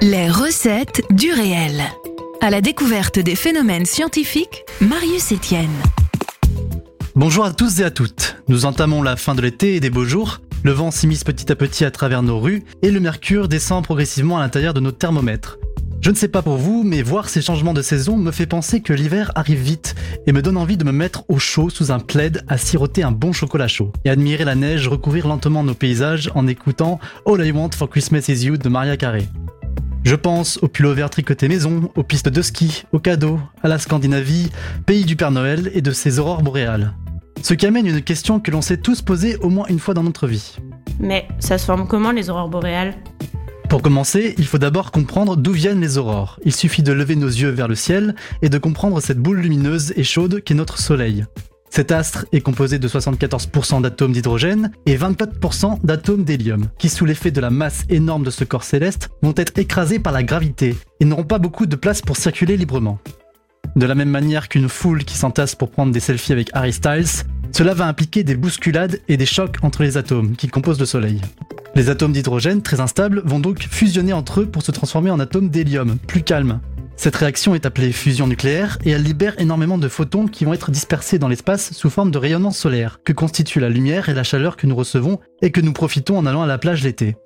Les recettes du réel. À la découverte des phénomènes scientifiques, Marius Etienne. Bonjour à tous et à toutes. Nous entamons la fin de l'été et des beaux jours. Le vent s'immisce petit à petit à travers nos rues et le mercure descend progressivement à l'intérieur de nos thermomètres. Je ne sais pas pour vous, mais voir ces changements de saison me fait penser que l'hiver arrive vite et me donne envie de me mettre au chaud sous un plaid à siroter un bon chocolat chaud et admirer la neige recouvrir lentement nos paysages en écoutant All I Want for Christmas is You de Maria Carey. Je pense aux pullovers vert tricotés maison, aux pistes de ski, aux cadeaux, à la Scandinavie, pays du Père Noël et de ses aurores boréales. Ce qui amène une question que l'on s'est tous posée au moins une fois dans notre vie. Mais ça se forme comment les aurores boréales? Pour commencer, il faut d'abord comprendre d'où viennent les aurores. Il suffit de lever nos yeux vers le ciel et de comprendre cette boule lumineuse et chaude qu'est notre Soleil. Cet astre est composé de 74% d'atomes d'hydrogène et 24% d'atomes d'hélium, qui sous l'effet de la masse énorme de ce corps céleste vont être écrasés par la gravité et n'auront pas beaucoup de place pour circuler librement. De la même manière qu'une foule qui s'entasse pour prendre des selfies avec Harry Styles, cela va impliquer des bousculades et des chocs entre les atomes qui composent le Soleil. Les atomes d'hydrogène, très instables, vont donc fusionner entre eux pour se transformer en atomes d'hélium, plus calmes, cette réaction est appelée fusion nucléaire et elle libère énormément de photons qui vont être dispersés dans l'espace sous forme de rayonnement solaire, que constituent la lumière et la chaleur que nous recevons et que nous profitons en allant à la plage l'été.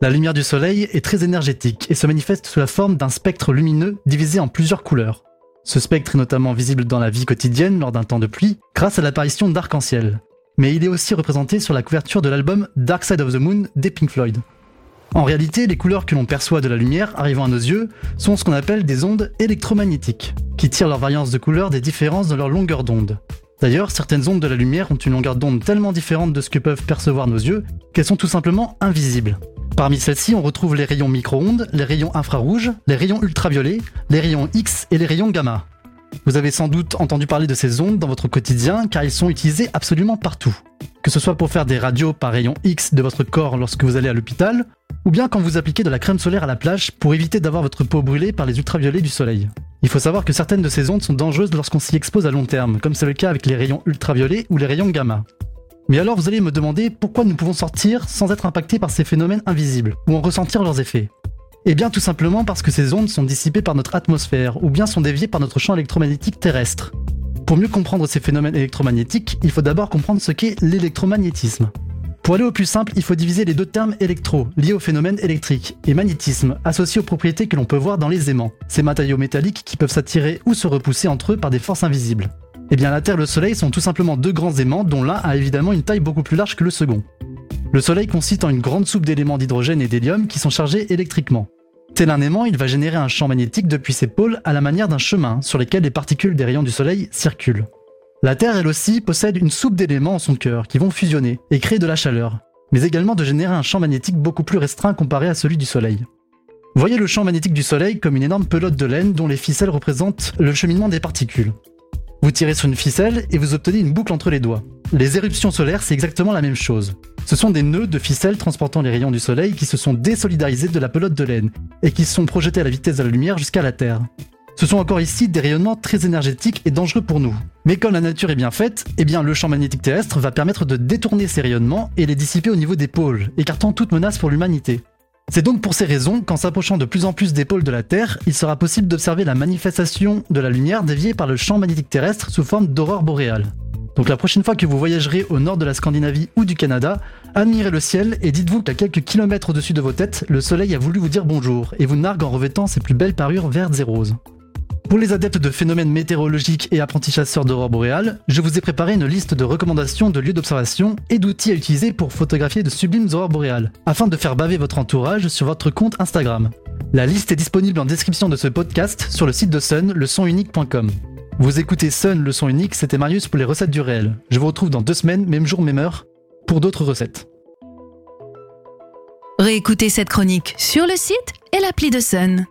La lumière du soleil est très énergétique et se manifeste sous la forme d'un spectre lumineux divisé en plusieurs couleurs. Ce spectre est notamment visible dans la vie quotidienne lors d'un temps de pluie grâce à l'apparition d'arc-en-ciel. Mais il est aussi représenté sur la couverture de l'album Dark Side of the Moon des Pink Floyd. En réalité, les couleurs que l'on perçoit de la lumière arrivant à nos yeux sont ce qu'on appelle des ondes électromagnétiques, qui tirent leur variance de couleur des différences dans leur longueur d'onde. D'ailleurs, certaines ondes de la lumière ont une longueur d'onde tellement différente de ce que peuvent percevoir nos yeux qu'elles sont tout simplement invisibles. Parmi celles-ci, on retrouve les rayons micro-ondes, les rayons infrarouges, les rayons ultraviolets, les rayons X et les rayons gamma. Vous avez sans doute entendu parler de ces ondes dans votre quotidien car ils sont utilisés absolument partout. Ce soit pour faire des radios par rayons X de votre corps lorsque vous allez à l'hôpital, ou bien quand vous appliquez de la crème solaire à la plage pour éviter d'avoir votre peau brûlée par les ultraviolets du soleil. Il faut savoir que certaines de ces ondes sont dangereuses lorsqu'on s'y expose à long terme, comme c'est le cas avec les rayons ultraviolets ou les rayons gamma. Mais alors vous allez me demander pourquoi nous pouvons sortir sans être impactés par ces phénomènes invisibles, ou en ressentir leurs effets. Eh bien tout simplement parce que ces ondes sont dissipées par notre atmosphère, ou bien sont déviées par notre champ électromagnétique terrestre. Pour mieux comprendre ces phénomènes électromagnétiques, il faut d'abord comprendre ce qu'est l'électromagnétisme. Pour aller au plus simple, il faut diviser les deux termes électro, liés au phénomène électrique, et magnétisme, associé aux propriétés que l'on peut voir dans les aimants, ces matériaux métalliques qui peuvent s'attirer ou se repousser entre eux par des forces invisibles. Eh bien la Terre et le Soleil sont tout simplement deux grands aimants dont l'un a évidemment une taille beaucoup plus large que le second. Le Soleil consiste en une grande soupe d'éléments d'hydrogène et d'hélium qui sont chargés électriquement. Tel un aimant, il va générer un champ magnétique depuis ses pôles à la manière d'un chemin sur lequel les particules des rayons du Soleil circulent. La Terre, elle aussi, possède une soupe d'éléments en son cœur qui vont fusionner et créer de la chaleur, mais également de générer un champ magnétique beaucoup plus restreint comparé à celui du Soleil. Voyez le champ magnétique du Soleil comme une énorme pelote de laine dont les ficelles représentent le cheminement des particules. Vous tirez sur une ficelle et vous obtenez une boucle entre les doigts. Les éruptions solaires, c'est exactement la même chose. Ce sont des nœuds de ficelles transportant les rayons du Soleil qui se sont désolidarisés de la pelote de laine et qui sont projetés à la vitesse de la lumière jusqu'à la Terre. Ce sont encore ici des rayonnements très énergétiques et dangereux pour nous. Mais comme la nature est bien faite, eh bien le champ magnétique terrestre va permettre de détourner ces rayonnements et les dissiper au niveau des pôles, écartant toute menace pour l'humanité. C'est donc pour ces raisons qu'en s'approchant de plus en plus des pôles de la Terre, il sera possible d'observer la manifestation de la lumière déviée par le champ magnétique terrestre sous forme d'aurore boréale. Donc la prochaine fois que vous voyagerez au nord de la Scandinavie ou du Canada, admirez le ciel et dites-vous qu'à quelques kilomètres au-dessus de vos têtes, le soleil a voulu vous dire bonjour et vous nargue en revêtant ses plus belles parures vertes et roses. Pour les adeptes de phénomènes météorologiques et apprentis chasseurs d'aurore boréale, je vous ai préparé une liste de recommandations de lieux d'observation et d'outils à utiliser pour photographier de sublimes aurores boréales, afin de faire baver votre entourage sur votre compte Instagram. La liste est disponible en description de ce podcast sur le site de Sun, lesonunique.com. Vous écoutez Sun, le son unique, c'était Marius pour les recettes du réel. Je vous retrouve dans deux semaines, même jour, même heure, pour d'autres recettes. Réécoutez cette chronique sur le site et l'appli de Sun.